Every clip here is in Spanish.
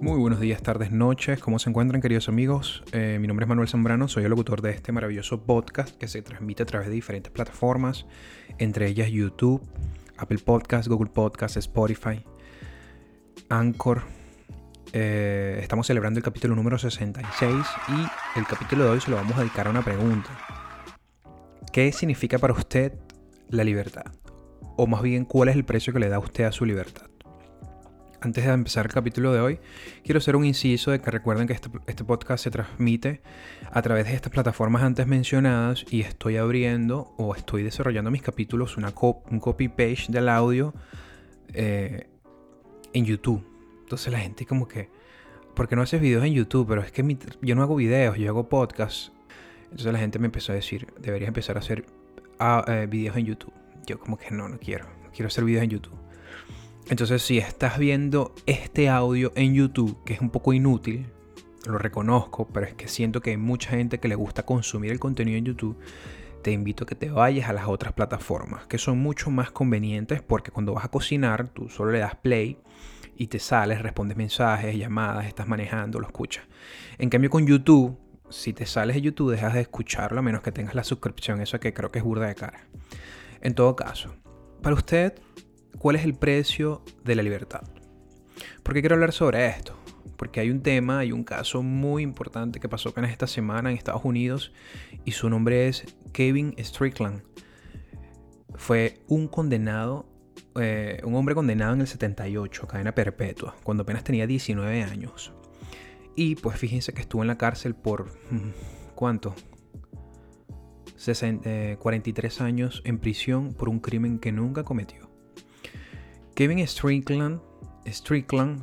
Muy buenos días, tardes, noches. ¿Cómo se encuentran, queridos amigos? Eh, mi nombre es Manuel Zambrano, soy el locutor de este maravilloso podcast que se transmite a través de diferentes plataformas, entre ellas YouTube, Apple Podcast, Google Podcast, Spotify, Anchor. Eh, estamos celebrando el capítulo número 66 y el capítulo de hoy se lo vamos a dedicar a una pregunta. ¿Qué significa para usted la libertad? O más bien, ¿cuál es el precio que le da usted a su libertad? Antes de empezar el capítulo de hoy, quiero hacer un inciso de que recuerden que este, este, podcast se transmite a través de estas plataformas antes mencionadas y estoy abriendo o estoy desarrollando mis capítulos, una un copy page del audio eh, en YouTube. Entonces la gente como que, ¿por qué no haces videos en YouTube? Pero es que yo no hago videos, yo hago podcasts. Entonces la gente me empezó a decir, deberías empezar a hacer ah, eh, videos en YouTube. Yo como que no, no quiero, no quiero hacer videos en YouTube. Entonces, si estás viendo este audio en YouTube, que es un poco inútil, lo reconozco, pero es que siento que hay mucha gente que le gusta consumir el contenido en YouTube, te invito a que te vayas a las otras plataformas, que son mucho más convenientes porque cuando vas a cocinar, tú solo le das play y te sales, respondes mensajes, llamadas, estás manejando, lo escuchas. En cambio, con YouTube, si te sales de YouTube, dejas de escucharlo a menos que tengas la suscripción, eso que creo que es burda de cara. En todo caso, para usted, ¿Cuál es el precio de la libertad? ¿Por qué quiero hablar sobre esto? Porque hay un tema, hay un caso muy importante que pasó apenas esta semana en Estados Unidos y su nombre es Kevin Strickland. Fue un condenado, eh, un hombre condenado en el 78, cadena perpetua, cuando apenas tenía 19 años. Y pues fíjense que estuvo en la cárcel por, mm, ¿cuánto? 43 eh, años en prisión por un crimen que nunca cometió. Kevin Strickland,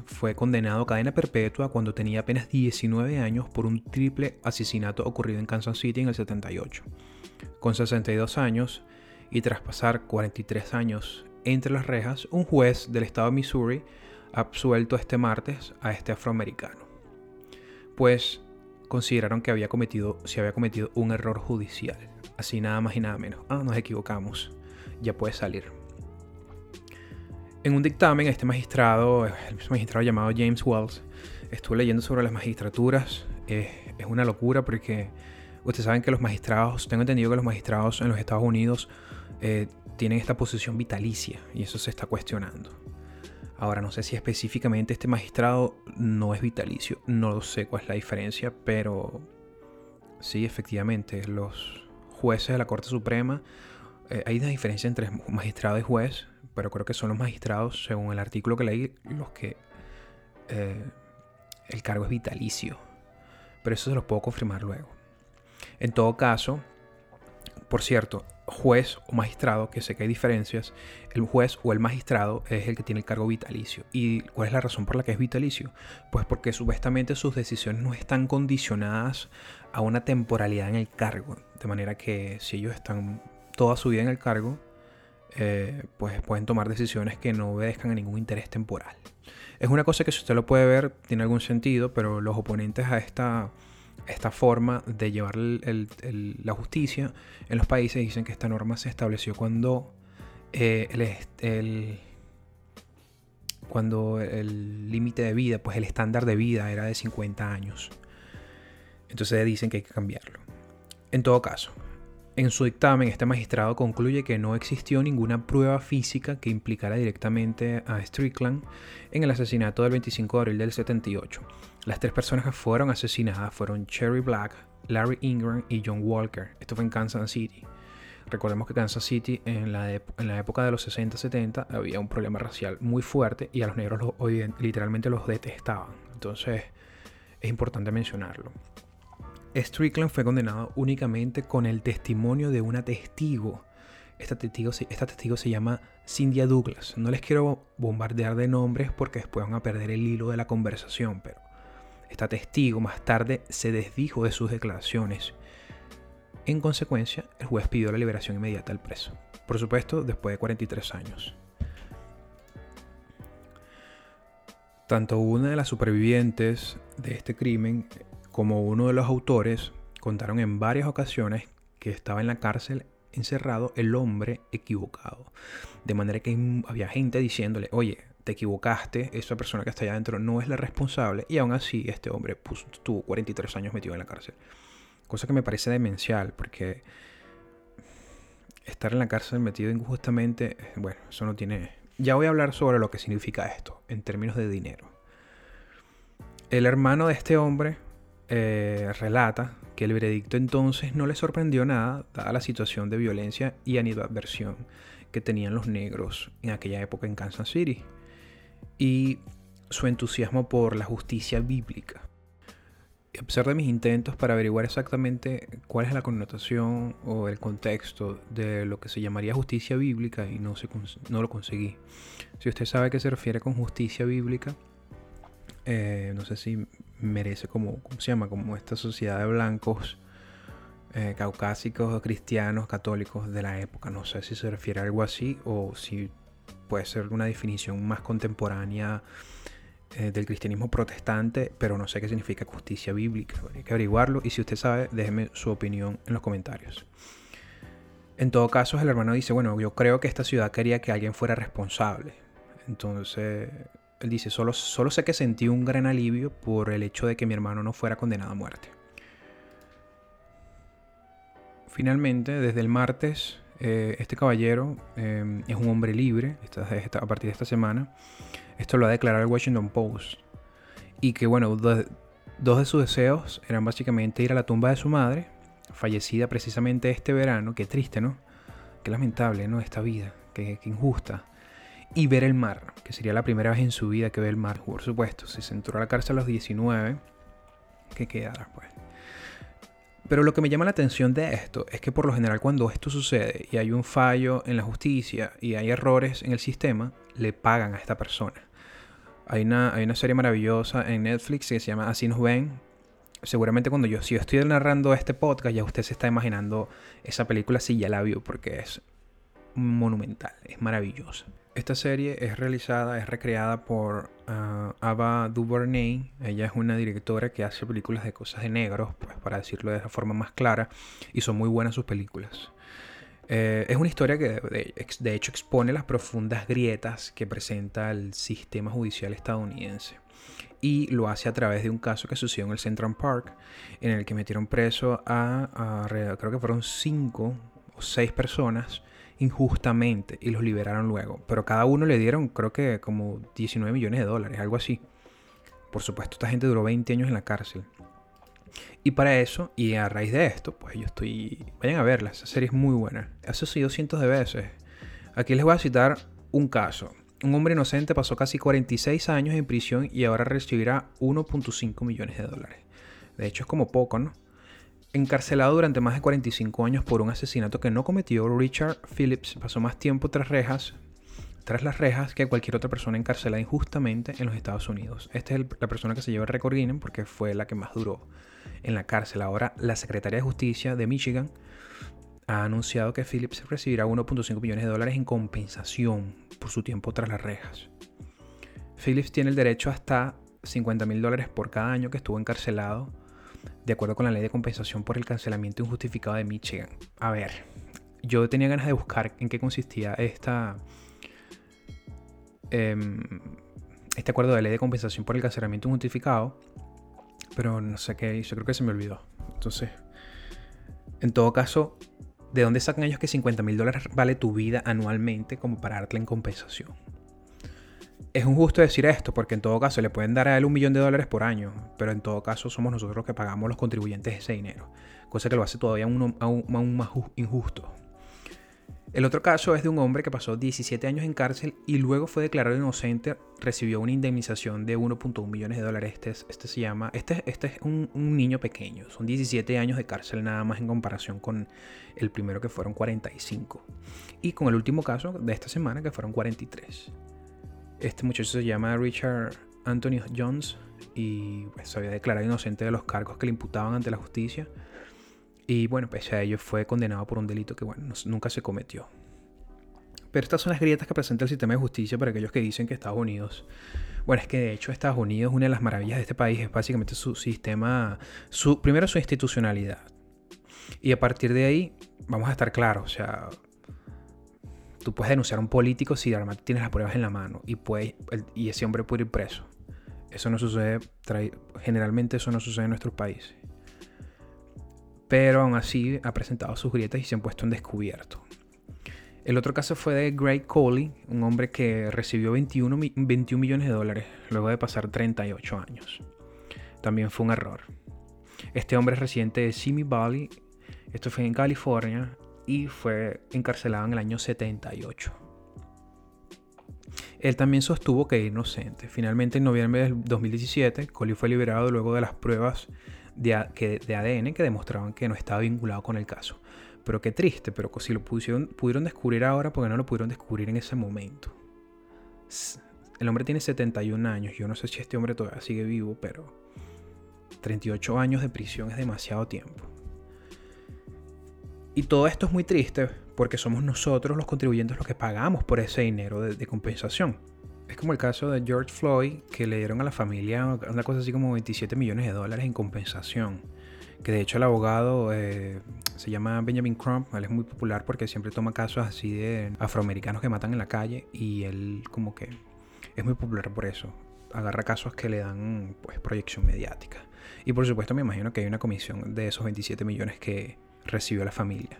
fue condenado a cadena perpetua cuando tenía apenas 19 años por un triple asesinato ocurrido en Kansas City en el 78. Con 62 años y tras pasar 43 años entre las rejas, un juez del estado de Missouri absuelto este martes a este afroamericano, pues consideraron que había cometido, se había cometido un error judicial. Así nada más y nada menos. Ah, nos equivocamos. Ya puede salir. En un dictamen, este magistrado, el magistrado llamado James Wells, estuvo leyendo sobre las magistraturas. es una locura porque ustedes saben que los magistrados, tengo entendido que los magistrados en los Estados Unidos eh, tienen esta posición vitalicia y eso se está cuestionando. Ahora, no sé si específicamente este magistrado no es vitalicio, no sé cuál es la diferencia, pero sí, efectivamente, los jueces de la Corte Suprema, eh, hay una diferencia entre magistrado y juez pero creo que son los magistrados, según el artículo que leí, los que eh, el cargo es vitalicio. Pero eso se lo puedo confirmar luego. En todo caso, por cierto, juez o magistrado, que sé que hay diferencias, el juez o el magistrado es el que tiene el cargo vitalicio. ¿Y cuál es la razón por la que es vitalicio? Pues porque supuestamente sus decisiones no están condicionadas a una temporalidad en el cargo. De manera que si ellos están toda su vida en el cargo, eh, pues pueden tomar decisiones que no obedezcan a ningún interés temporal. Es una cosa que si usted lo puede ver tiene algún sentido, pero los oponentes a esta, esta forma de llevar la justicia en los países dicen que esta norma se estableció cuando eh, el, cuando el límite de vida, pues el estándar de vida era de 50 años. Entonces dicen que hay que cambiarlo. En todo caso, en su dictamen, este magistrado concluye que no existió ninguna prueba física que implicara directamente a Strickland en el asesinato del 25 de abril del 78. Las tres personas que fueron asesinadas fueron Cherry Black, Larry Ingram y John Walker. Esto fue en Kansas City. Recordemos que Kansas City en la, en la época de los 60-70 había un problema racial muy fuerte y a los negros literalmente los detestaban. Entonces es importante mencionarlo. Strickland fue condenado únicamente con el testimonio de una testigo. Esta testigo, esta testigo se llama Cynthia Douglas. No les quiero bombardear de nombres porque después van a perder el hilo de la conversación, pero esta testigo más tarde se desdijo de sus declaraciones. En consecuencia, el juez pidió la liberación inmediata al preso. Por supuesto, después de 43 años. Tanto una de las supervivientes de este crimen como uno de los autores contaron en varias ocasiones que estaba en la cárcel encerrado el hombre equivocado. De manera que había gente diciéndole, oye, te equivocaste, esa persona que está allá adentro no es la responsable y aún así este hombre puso, tuvo 43 años metido en la cárcel. Cosa que me parece demencial porque estar en la cárcel metido injustamente, bueno, eso no tiene... Ya voy a hablar sobre lo que significa esto en términos de dinero. El hermano de este hombre eh, relata que el veredicto entonces no le sorprendió nada, dada la situación de violencia y animadversión que tenían los negros en aquella época en Kansas City, y su entusiasmo por la justicia bíblica. A pesar de mis intentos para averiguar exactamente cuál es la connotación o el contexto de lo que se llamaría justicia bíblica y no lo conseguí. Si usted sabe a qué se refiere con justicia bíblica, eh, no sé si merece como, ¿cómo se llama? Como esta sociedad de blancos, eh, caucásicos, cristianos, católicos de la época. No sé si se refiere a algo así o si puede ser una definición más contemporánea eh, del cristianismo protestante, pero no sé qué significa justicia bíblica. Hay que averiguarlo y si usted sabe, déjeme su opinión en los comentarios. En todo caso, el hermano dice, bueno, yo creo que esta ciudad quería que alguien fuera responsable. Entonces, él dice, solo, solo sé que sentí un gran alivio por el hecho de que mi hermano no fuera condenado a muerte. Finalmente, desde el martes, eh, este caballero eh, es un hombre libre a partir de esta semana. Esto lo ha declarado el Washington Post. Y que, bueno, dos de sus deseos eran básicamente ir a la tumba de su madre, fallecida precisamente este verano. Qué triste, ¿no? Qué lamentable, ¿no? Esta vida, qué, qué injusta y ver el mar, que sería la primera vez en su vida que ve el mar, por supuesto. Se entró a la cárcel a los 19, ¿qué quedará pues? Pero lo que me llama la atención de esto es que por lo general cuando esto sucede y hay un fallo en la justicia y hay errores en el sistema, le pagan a esta persona. Hay una, hay una serie maravillosa en Netflix que se llama Así nos ven. Seguramente cuando yo, si yo estoy narrando este podcast, ya usted se está imaginando esa película, si ya la vio, porque es monumental, es maravillosa. Esta serie es realizada, es recreada por uh, Ava DuVernay. Ella es una directora que hace películas de cosas de negros, pues para decirlo de la forma más clara, y son muy buenas sus películas. Eh, es una historia que de, hecho expone las profundas grietas que presenta el sistema judicial estadounidense. Y lo hace a través de un caso que sucedió en el Central Park, en el que metieron preso a, a creo que fueron cinco o seis personas injustamente y los liberaron luego. Pero cada uno le dieron, creo que como 19 millones de dólares, algo así. Por supuesto, esta gente duró 20 años en la cárcel. Y para eso, y a raíz de esto, pues yo estoy... Vayan a verla, esa serie es muy buena. Ha sido cientos de veces. Aquí les voy a citar un caso. Un hombre inocente pasó casi 46 años en prisión y ahora recibirá 1.5 millones de dólares. De hecho es como poco, ¿no? Encarcelado durante más de 45 años por un asesinato que no cometió, Richard Phillips pasó más tiempo tras rejas, tras las rejas que cualquier otra persona encarcelada injustamente en los Estados Unidos. Esta es la persona que se lleva el récord Guinness porque fue la que más duró en la cárcel. Ahora, la Secretaría de Justicia de Michigan ha anunciado que Phillips recibirá 1.5 millones de dólares en compensación por su tiempo tras las rejas. Phillips tiene el derecho hasta 50 mil dólares por cada año que estuvo encarcelado de acuerdo con la ley de compensación por el cancelamiento injustificado de Michigan. A ver, yo tenía ganas de buscar en qué consistía esta, em, este acuerdo de ley de compensación por el cancelamiento injustificado, pero no sé qué hizo, creo que se me olvidó. Entonces, en todo caso, ¿de dónde sacan ellos que 50 mil dólares vale tu vida anualmente como para darte en compensación? Es injusto decir esto, porque en todo caso le pueden dar a él un millón de dólares por año, pero en todo caso somos nosotros los que pagamos los contribuyentes ese dinero, cosa que lo hace todavía aún, más injusto. El otro caso es de un hombre que pasó 17 años en cárcel y luego fue declarado inocente, recibió una indemnización de 1.1 millones de dólares. Este, este se llama, este, este es un, un, niño pequeño, son 17 años de cárcel nada más en comparación con el primero que fueron 45 y con el último caso de esta semana que fueron 43. Este muchacho se llama Richard Anthony Jones y pues, se había declarado inocente de los cargos que le imputaban ante la justicia. Y bueno, pese a ello fue condenado por un delito que bueno, nunca se cometió. Pero estas son las grietas que presenta el sistema de justicia para aquellos que dicen que Estados Unidos... Bueno, es que de hecho Estados Unidos, una de las maravillas de este país es básicamente su sistema, su, primero su institucionalidad. Y a partir de ahí, vamos a estar claros, o sea, tú puedes denunciar a un político si además tienes las pruebas en la mano y, puede, y ese hombre puede ir preso. Eso no sucede, generalmente eso no sucede en nuestros países. Pero aún así ha presentado sus grietas y se han puesto en descubierto. El otro caso fue de Greg Coley, un hombre que recibió 21, 21 millones de dólares luego de pasar 38 años. También fue un error. Este hombre es residente de Simi Valley, esto fue en California, y fue encarcelado en el año 78. Él también sostuvo que era inocente. Finalmente, en noviembre del 2017, Coley fue liberado luego de las pruebas de, ADN que demostraban que no estaba vinculado con el caso. Pero qué triste, pero si lo pusieron, pudieron descubrir ahora, porque no lo pudieron descubrir en ese momento. El hombre tiene 71 años. Yo no sé si este hombre todavía sigue vivo, pero 38 años de prisión es demasiado tiempo. Y todo esto es muy triste porque somos nosotros los contribuyentes los que pagamos por ese dinero de, compensación. Es como el caso de George Floyd, que le dieron a la familia una cosa así como 27 millones de dólares en compensación que de hecho el abogado eh, se llama Benjamin Crump, él es muy popular porque siempre toma casos así de afroamericanos que matan en la calle y él como que es muy popular por eso, agarra casos que le dan pues proyección mediática. Y por supuesto me imagino que hay una comisión de esos 27 millones que recibió la familia.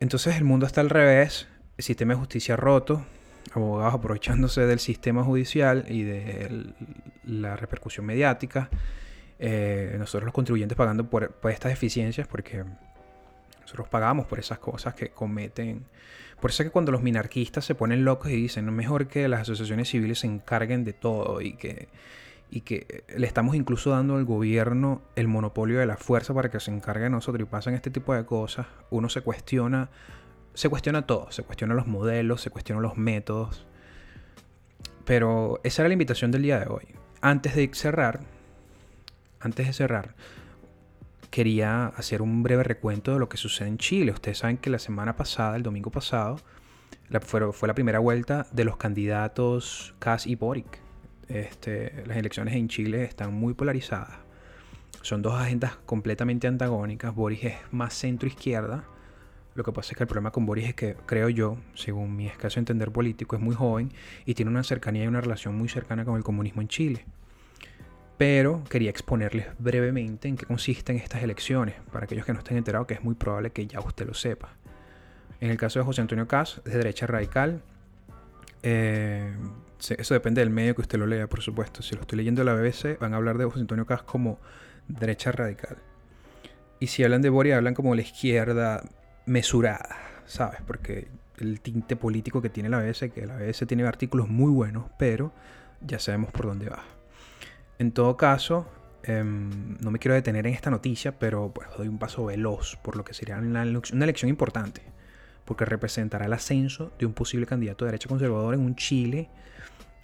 Entonces el mundo está al revés, el sistema de justicia roto, abogados aprovechándose del sistema judicial y de la repercusión mediática eh, nosotros los contribuyentes pagando por, estas deficiencias porque nosotros pagamos por esas cosas que cometen. Por eso es que cuando los minarquistas se ponen locos y dicen, no es mejor que las asociaciones civiles se encarguen de todo y que, y que le estamos incluso dando al gobierno el monopolio de la fuerza para que se encargue de nosotros y pasan este tipo de cosas, uno se cuestiona, se cuestiona todo, se cuestiona los modelos, se cuestiona los métodos. Pero esa era la invitación del día de hoy. Antes de cerrar, antes de cerrar, quería hacer un breve recuento de lo que sucede en Chile. Ustedes saben que la semana pasada, el domingo pasado, fue, la primera vuelta de los candidatos Kass y Boric. Este, las elecciones en Chile están muy polarizadas. Son dos agendas completamente antagónicas. Boric es más centro-izquierda. Lo que pasa es que el problema con Boris es que, creo yo, según mi escaso entender político, es muy joven y tiene una cercanía y una relación muy cercana con el comunismo en Chile pero quería exponerles brevemente en qué consisten estas elecciones, para aquellos que no estén enterados, que es muy probable que ya usted lo sepa. En el caso de José Antonio Caz, de derecha radical. Eh, eso depende del medio que usted lo lea, por supuesto. Si lo estoy leyendo de la BBC, van a hablar de José Antonio Caz como derecha radical. Y si hablan de Boria, hablan como la izquierda mesurada, ¿sabes? Porque el tinte político que tiene la BBC, que la BBC tiene artículos muy buenos, pero ya sabemos por dónde va. En todo caso, em, no me quiero detener en esta noticia, pero pues doy un paso veloz por lo que sería una, elección importante, porque representará el ascenso de un posible candidato de derecha conservador en un Chile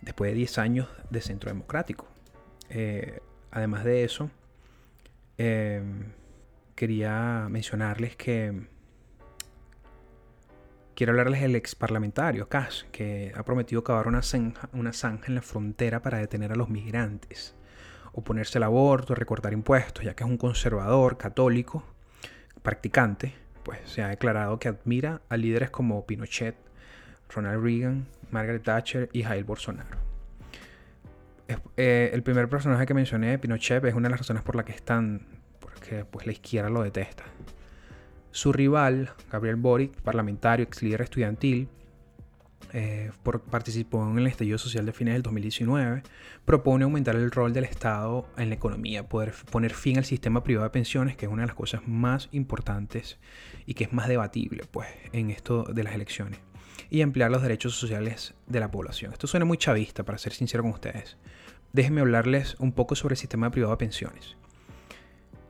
después de 10 años de centro democrático. Eh, además de eso, em, quería mencionarles que quiero hablarles del ex parlamentario Cash, que ha prometido cavar una una zanja en la frontera para detener a los migrantes oponerse al aborto, recortar impuestos, ya que es un conservador católico practicante, pues se ha declarado que admira a líderes como Pinochet, Ronald Reagan, Margaret Thatcher y Jair Bolsonaro. Eh, el primer personaje que mencioné, Pinochet, es una de las razones por las que están, porque pues, la izquierda lo detesta. Su rival, Gabriel Boric, parlamentario, ex líder estudiantil, eh, participó en el estallido social de fines del 2019, propone aumentar el rol del Estado en la economía, poder poner fin al sistema privado de pensiones, que es una de las cosas más importantes y que es más debatible pues, en esto de las elecciones, y ampliar los derechos sociales de la población. Esto suena muy chavista, para ser sincero con ustedes. Déjenme hablarles un poco sobre el sistema privado de pensiones.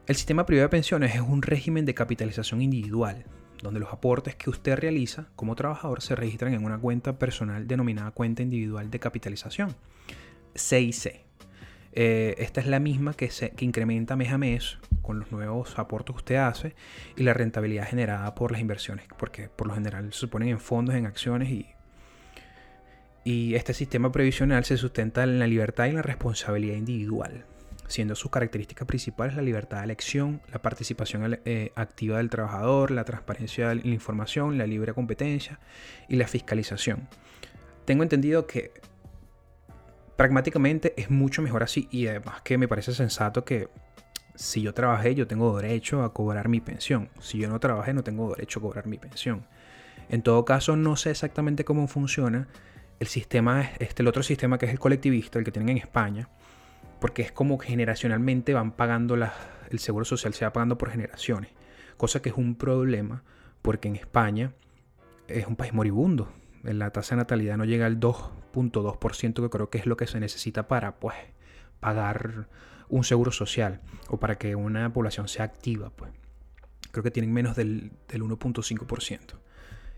El sistema privado de pensiones es un régimen de capitalización individual, donde los aportes que usted realiza como trabajador se registran en una cuenta personal denominada cuenta individual de capitalización, CIC. Eh, esta es la misma que, se, incrementa mes a mes con los nuevos aportes que usted hace y la rentabilidad generada por las inversiones, porque por lo general se ponen en fondos, en acciones y, y este sistema previsional se sustenta en la libertad y la responsabilidad individual. siendo sus características principales la libertad de elección, la participación eh, activa del trabajador, la transparencia de la información, la libre competencia y la fiscalización. Tengo entendido que pragmáticamente es mucho mejor así. Y además que me parece sensato que si yo trabajé yo tengo derecho a cobrar mi pensión, si yo no trabajé no tengo derecho a cobrar mi pensión. En todo caso no sé exactamente cómo funciona el sistema, este, el otro sistema que es el colectivista, el que tienen en España, porque es como generacionalmente van pagando el seguro social, se va pagando por generaciones, cosa que es un problema porque en España es un país moribundo, la tasa de natalidad no llega al 2.2%, que creo que es lo que se necesita para pues, pagar un seguro social o para que una población sea activa. Pues. Creo que tienen menos del, del 1.5%.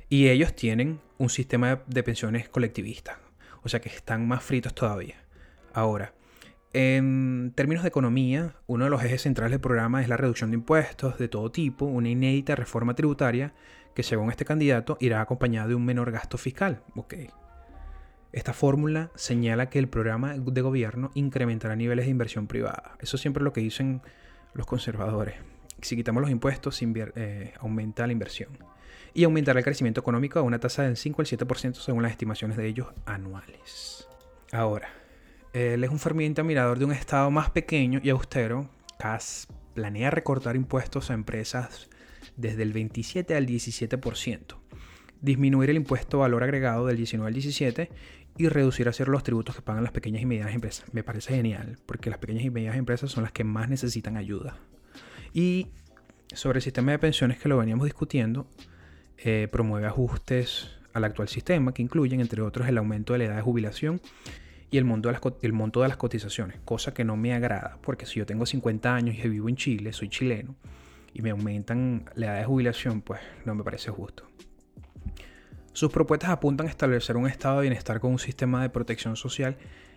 Y ellos tienen un sistema de pensiones colectivistas, o sea que están más fritos todavía. Ahora, en términos de economía, uno de los ejes centrales del programa es la reducción de impuestos de todo tipo, una inédita reforma tributaria que según este candidato irá acompañada de un menor gasto fiscal. Ok. Esta fórmula señala que el programa de gobierno incrementará niveles de inversión privada. Eso siempre es lo que dicen los conservadores. Si quitamos los impuestos, eh, aumenta la inversión. Y aumentará el crecimiento económico a una tasa del 5 al 7% según las estimaciones de ellos anuales. Ahora, él es un ferviente admirador de un Estado más pequeño y austero. CAS planea recortar impuestos a empresas desde el 27 al 17%, disminuir el impuesto valor agregado del 19 al 17 y reducir a cero los tributos que pagan las pequeñas y medianas empresas. Me parece genial, porque las pequeñas y medianas empresas son las que más necesitan ayuda. Y sobre el sistema de pensiones que lo veníamos discutiendo, eh, promueve ajustes al actual sistema que incluyen, entre otros, el aumento de la edad de jubilación y el monto, de las, el monto de las cotizaciones, cosa que no me agrada, porque si yo tengo 50 años y vivo en Chile, soy chileno, y me aumentan la edad de jubilación, pues no me parece justo. Sus propuestas apuntan a establecer un estado de bienestar con un sistema de protección social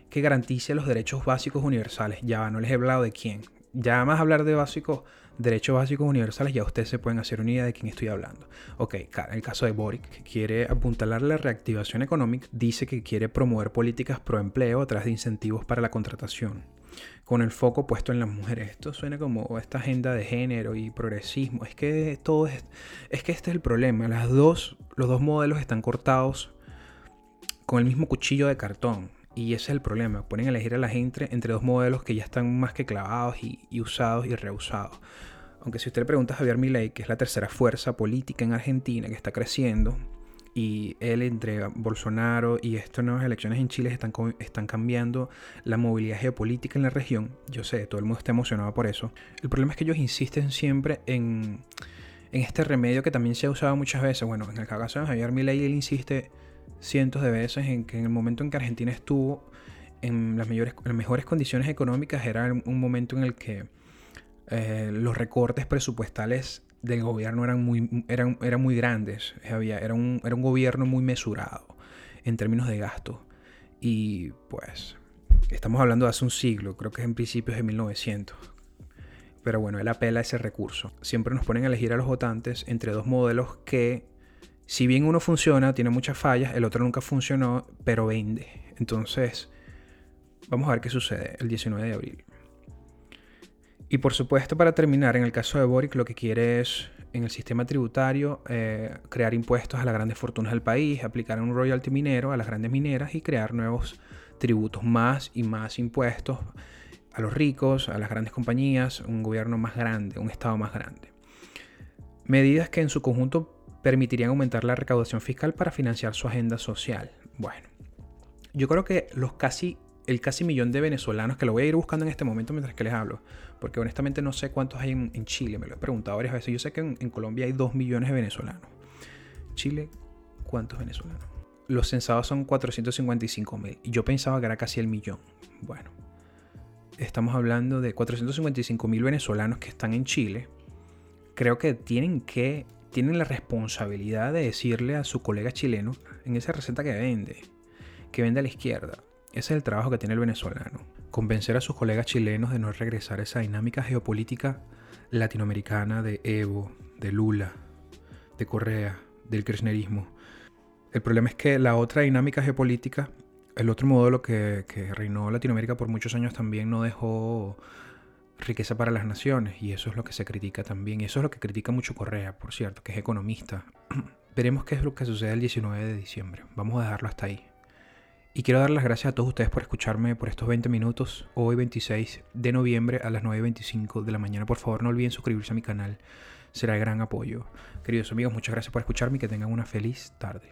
que garantice los derechos básicos universales. Ya no les he hablado de quién. Ya más hablar de básicos, derechos básicos universales, ya ustedes se pueden hacer una idea de quién estoy hablando. Ok, el caso de Boric, que quiere apuntalar la reactivación económica, dice que quiere promover políticas pro empleo a través de incentivos para la contratación con el foco puesto en las mujeres. Esto suena como esta agenda de género y progresismo. Es que todo es, es que este es el problema. Las dos, los dos modelos están cortados con el mismo cuchillo de cartón. Y ese es el problema. Ponen a elegir a la gente entre dos modelos que ya están más que clavados y, usados y reusados. Aunque si usted le pregunta a Javier Milei, que es la tercera fuerza política en Argentina que está creciendo, y él entre Bolsonaro y estas nuevas elecciones en Chile están, están cambiando la movilidad geopolítica en la región. Yo sé, todo el mundo está emocionado por eso. El problema es que ellos insisten siempre en, en este remedio que también se ha usado muchas veces. Bueno, en el caso de Javier Milei, él insiste cientos de veces en que en el momento en que Argentina estuvo en las, mayores, las mejores condiciones económicas era un momento en el que eh, los recortes presupuestales del gobierno eran muy, eran, eran muy grandes. Había, era, un, era un gobierno muy mesurado en términos de gasto. Y pues estamos hablando de hace un siglo, creo que es en principios de 1900. Pero bueno, él apela a ese recurso. Siempre nos ponen a elegir a los votantes entre dos modelos que, si bien uno funciona, tiene muchas fallas, el otro nunca funcionó, pero vende. Entonces, vamos a ver qué sucede el 19 de abril. Y por supuesto, para terminar, en el caso de Boric, lo que quiere es, en el sistema tributario, eh, crear impuestos a las grandes fortunas del país, aplicar un royalty minero a las grandes mineras y crear nuevos tributos, más y más impuestos a los ricos, a las grandes compañías, un gobierno más grande, un Estado más grande. Medidas que en su conjunto permitirían aumentar la recaudación fiscal para financiar su agenda social. Bueno, yo creo que los casi el casi millón de venezolanos, que lo voy a ir buscando en este momento mientras que les hablo, porque honestamente no sé cuántos hay en, Chile, me lo he preguntado varias veces. Yo sé que en, Colombia hay 2 millones de venezolanos. Chile, ¿cuántos venezolanos? Los censados son 455 mil. Y yo pensaba que era casi el millón. Bueno, estamos hablando de 455 mil venezolanos que están en Chile. Creo que tienen que, tienen la responsabilidad de decirle a su colega chileno en esa receta que vende, que vende a la izquierda ese es el trabajo que tiene el venezolano. Convencer a sus colegas chilenos de no regresar a esa dinámica geopolítica latinoamericana de Evo, de Lula, de Correa, del kirchnerismo. El problema es que la otra dinámica geopolítica, el otro modelo que, que reinó Latinoamérica por muchos años también no dejó riqueza para las naciones y eso es lo que se critica también. Y eso es lo que critica mucho Correa, por cierto, que es economista. Veremos qué es lo que sucede el 19 de diciembre. Vamos a dejarlo hasta ahí. Y quiero dar las gracias a todos ustedes por escucharme por estos 20 minutos, hoy 26 de noviembre a las 9.25 de la mañana. Por favor, no olviden suscribirse a mi canal, será de gran apoyo. Queridos amigos, muchas gracias por escucharme y que tengan una feliz tarde.